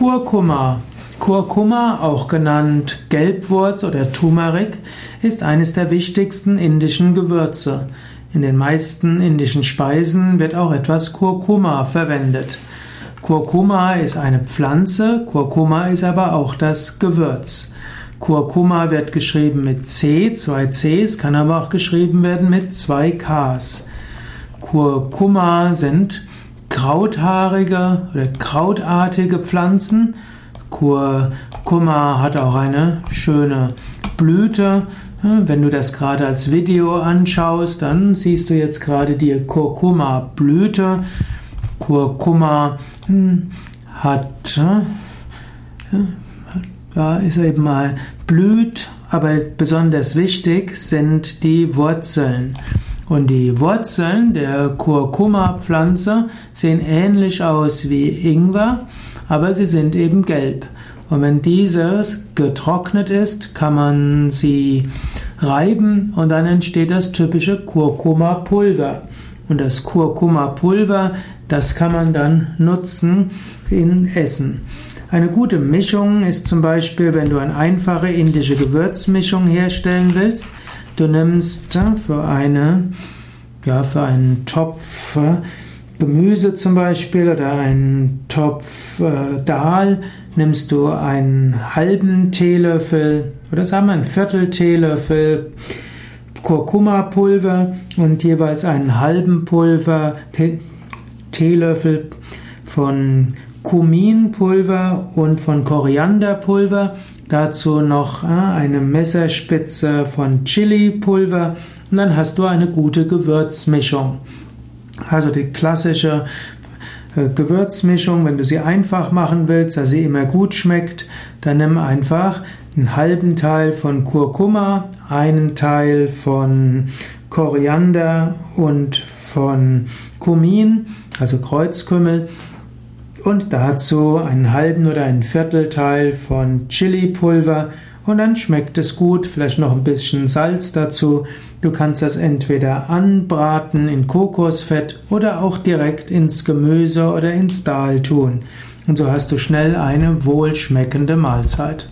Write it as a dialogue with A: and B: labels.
A: Kurkuma. Kurkuma, auch genannt Gelbwurz oder Turmeric, ist eines der wichtigsten indischen Gewürze. In den meisten indischen Speisen wird auch etwas Kurkuma verwendet. Kurkuma ist eine Pflanze, Kurkuma ist aber auch das Gewürz. Kurkuma wird geschrieben mit C, zwei Cs, kann aber auch geschrieben werden mit zwei Ks. Kurkuma sind krauthaarige oder krautartige Pflanzen. Kurkuma hat auch eine schöne Blüte. Wenn du das gerade als Video anschaust, dann siehst du jetzt gerade die Kurkuma-Blüte. Kurkuma hm, hat, ja, ist eben mal blüht, aber besonders wichtig sind die Wurzeln. Und die Wurzeln der Kurkuma-Pflanze sehen ähnlich aus wie Ingwer, aber sie sind eben gelb. Und wenn dieses getrocknet ist, kann man sie reiben und dann entsteht das typische Kurkuma-Pulver. Und das Kurkuma-Pulver, das kann man dann nutzen in Essen. Eine gute Mischung ist zum Beispiel, wenn du eine einfache indische Gewürzmischung herstellen willst, Du nimmst für eine, ja, für einen Topf Gemüse zum Beispiel oder einen Topf äh, Dahl, nimmst du einen halben Teelöffel oder sagen wir einen Viertel Teelöffel Kurkuma-Pulver und jeweils einen halben Pulver Teelöffel von Kuminpulver und von Korianderpulver Dazu noch äh, eine Messerspitze von Chili-Pulver und dann hast du eine gute Gewürzmischung. Also die klassische äh, Gewürzmischung, wenn du sie einfach machen willst, dass sie immer gut schmeckt, dann nimm einfach einen halben Teil von Kurkuma, einen Teil von Koriander und von Kumin, also Kreuzkümmel und dazu einen halben oder einen Viertelteil von Chili-Pulver und dann schmeckt es gut, vielleicht noch ein bisschen Salz dazu. Du kannst das entweder anbraten in Kokosfett oder auch direkt ins Gemüse oder ins Dahl tun. Und so hast du schnell eine wohlschmeckende Mahlzeit.